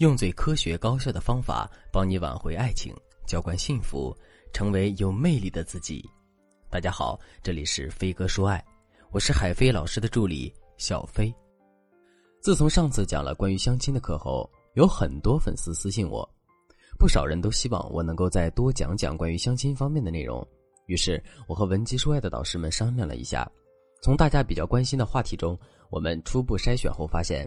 用最科学高效的方法帮你挽回爱情，浇灌幸福，成为有魅力的自己。大家好，这里是飞哥说爱，我是海飞老师的助理小飞。自从上次讲了关于相亲的课后，有很多粉丝私信我，不少人都希望我能够再多讲讲关于相亲方面的内容。于是，我和文姬说爱的导师们商量了一下，从大家比较关心的话题中，我们初步筛选后发现。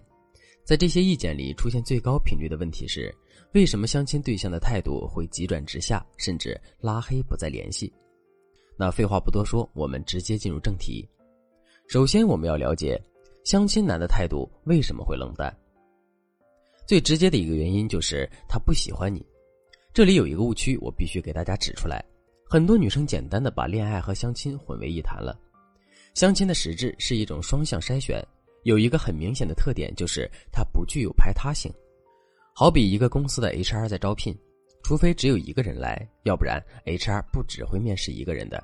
在这些意见里，出现最高频率的问题是：为什么相亲对象的态度会急转直下，甚至拉黑不再联系？那废话不多说，我们直接进入正题。首先，我们要了解相亲男的态度为什么会冷淡。最直接的一个原因就是他不喜欢你。这里有一个误区，我必须给大家指出来：很多女生简单的把恋爱和相亲混为一谈了。相亲的实质是一种双向筛选。有一个很明显的特点，就是它不具有排他性。好比一个公司的 HR 在招聘，除非只有一个人来，要不然 HR 不只会面试一个人的。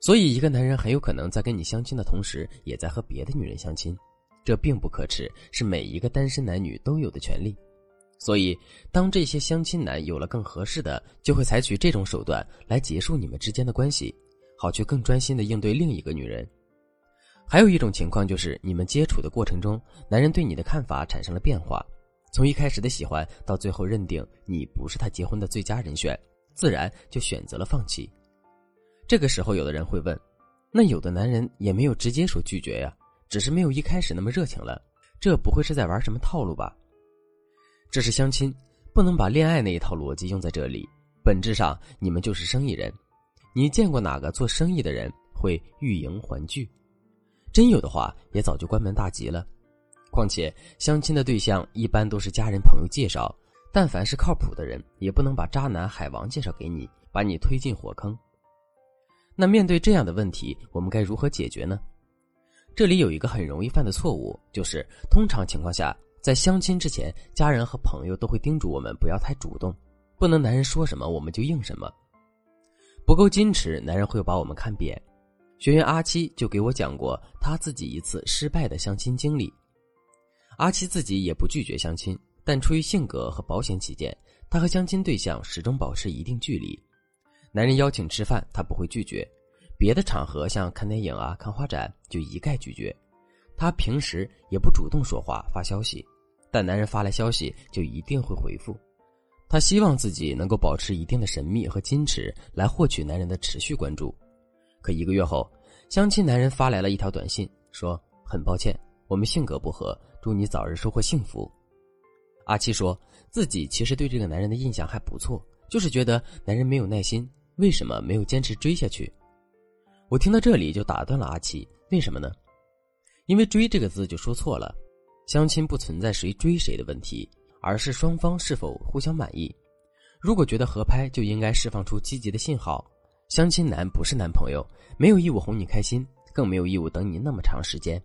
所以，一个男人很有可能在跟你相亲的同时，也在和别的女人相亲，这并不可耻，是每一个单身男女都有的权利。所以，当这些相亲男有了更合适的，就会采取这种手段来结束你们之间的关系，好去更专心的应对另一个女人。还有一种情况就是，你们接触的过程中，男人对你的看法产生了变化，从一开始的喜欢到最后认定你不是他结婚的最佳人选，自然就选择了放弃。这个时候，有的人会问：那有的男人也没有直接说拒绝呀，只是没有一开始那么热情了，这不会是在玩什么套路吧？这是相亲，不能把恋爱那一套逻辑用在这里。本质上，你们就是生意人。你见过哪个做生意的人会欲迎还拒？真有的话，也早就关门大吉了。况且相亲的对象一般都是家人朋友介绍，但凡是靠谱的人，也不能把渣男海王介绍给你，把你推进火坑。那面对这样的问题，我们该如何解决呢？这里有一个很容易犯的错误，就是通常情况下，在相亲之前，家人和朋友都会叮嘱我们不要太主动，不能男人说什么我们就应什么，不够矜持，男人会把我们看扁。学员阿七就给我讲过他自己一次失败的相亲经历。阿七自己也不拒绝相亲，但出于性格和保险起见，他和相亲对象始终保持一定距离。男人邀请吃饭，他不会拒绝；别的场合像看电影啊、看画展，就一概拒绝。他平时也不主动说话、发消息，但男人发来消息就一定会回复。他希望自己能够保持一定的神秘和矜持，来获取男人的持续关注。可一个月后，相亲男人发来了一条短信，说：“很抱歉，我们性格不合，祝你早日收获幸福。”阿七说自己其实对这个男人的印象还不错，就是觉得男人没有耐心，为什么没有坚持追下去？我听到这里就打断了阿七，为什么呢？因为“追”这个字就说错了，相亲不存在谁追谁的问题，而是双方是否互相满意。如果觉得合拍，就应该释放出积极的信号。相亲男不是男朋友，没有义务哄你开心，更没有义务等你那么长时间。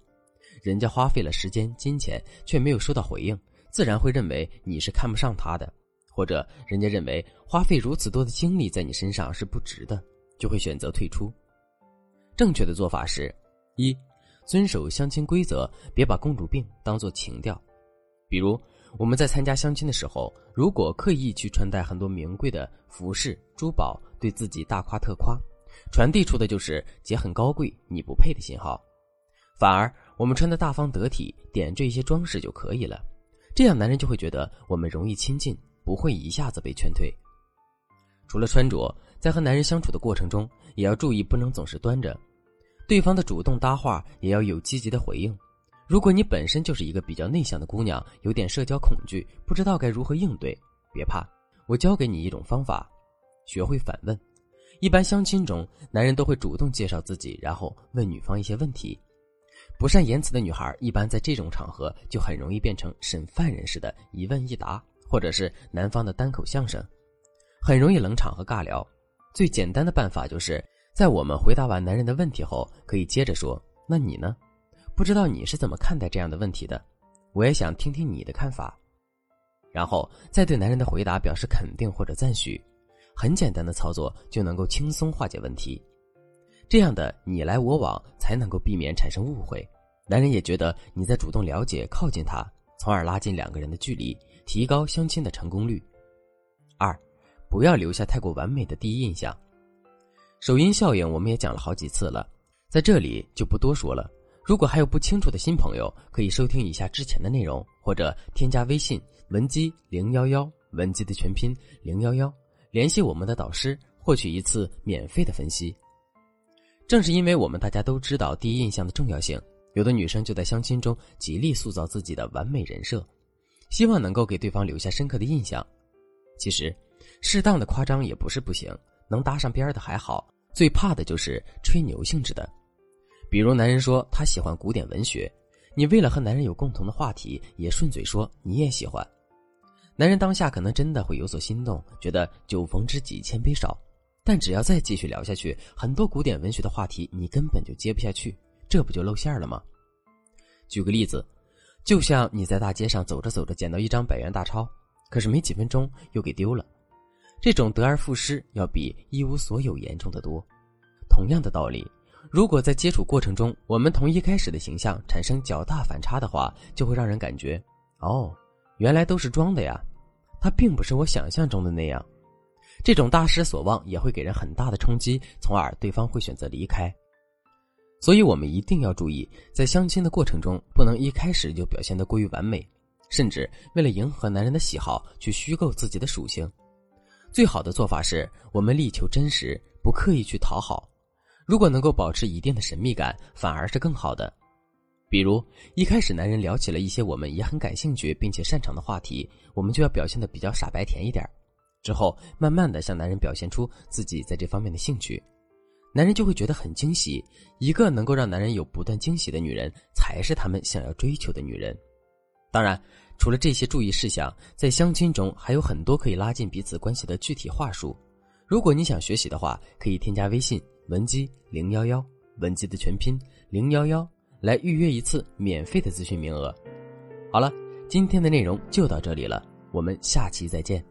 人家花费了时间、金钱，却没有收到回应，自然会认为你是看不上他的，或者人家认为花费如此多的精力在你身上是不值的，就会选择退出。正确的做法是：一、遵守相亲规则，别把公主病当做情调，比如。我们在参加相亲的时候，如果刻意去穿戴很多名贵的服饰、珠宝，对自己大夸特夸，传递出的就是姐很高贵，你不配的信号。反而，我们穿的大方得体，点缀一些装饰就可以了，这样男人就会觉得我们容易亲近，不会一下子被劝退。除了穿着，在和男人相处的过程中，也要注意不能总是端着，对方的主动搭话也要有积极的回应。如果你本身就是一个比较内向的姑娘，有点社交恐惧，不知道该如何应对，别怕，我教给你一种方法，学会反问。一般相亲中，男人都会主动介绍自己，然后问女方一些问题。不善言辞的女孩，一般在这种场合就很容易变成审犯人似的，一问一答，或者是男方的单口相声，很容易冷场和尬聊。最简单的办法就是，在我们回答完男人的问题后，可以接着说：“那你呢？”不知道你是怎么看待这样的问题的，我也想听听你的看法，然后再对男人的回答表示肯定或者赞许，很简单的操作就能够轻松化解问题，这样的你来我往才能够避免产生误会，男人也觉得你在主动了解靠近他，从而拉近两个人的距离，提高相亲的成功率。二，不要留下太过完美的第一印象。首因效应我们也讲了好几次了，在这里就不多说了。如果还有不清楚的新朋友，可以收听一下之前的内容，或者添加微信文姬零幺幺，文姬的全拼零幺幺，联系我们的导师，获取一次免费的分析。正是因为我们大家都知道第一印象的重要性，有的女生就在相亲中极力塑造自己的完美人设，希望能够给对方留下深刻的印象。其实，适当的夸张也不是不行，能搭上边的还好，最怕的就是吹牛性质的。比如男人说他喜欢古典文学，你为了和男人有共同的话题，也顺嘴说你也喜欢。男人当下可能真的会有所心动，觉得酒逢知己千杯少。但只要再继续聊下去，很多古典文学的话题你根本就接不下去，这不就露馅了吗？举个例子，就像你在大街上走着走着捡到一张百元大钞，可是没几分钟又给丢了，这种得而复失要比一无所有严重的多。同样的道理，如果在接触过程中我们同一开始的形象产生较大反差的话，就会让人感觉，哦，原来都是装的呀，他并不是我想象中的那样。这种大失所望也会给人很大的冲击，从而对方会选择离开。所以，我们一定要注意，在相亲的过程中，不能一开始就表现得过于完美，甚至为了迎合男人的喜好去虚构自己的属性。最好的做法是我们力求真实，不刻意去讨好。如果能够保持一定的神秘感，反而是更好的。比如，一开始男人聊起了一些我们也很感兴趣并且擅长的话题，我们就要表现得比较傻白甜一点。之后，慢慢的向男人表现出自己在这方面的兴趣，男人就会觉得很惊喜。一个能够让男人有不断惊喜的女人，才是他们想要追求的女人。当然，除了这些注意事项，在相亲中还有很多可以拉近彼此关系的具体话术。如果你想学习的话，可以添加微信文姬零幺幺，文姬的全拼零幺幺，来预约一次免费的咨询名额。好了，今天的内容就到这里了，我们下期再见。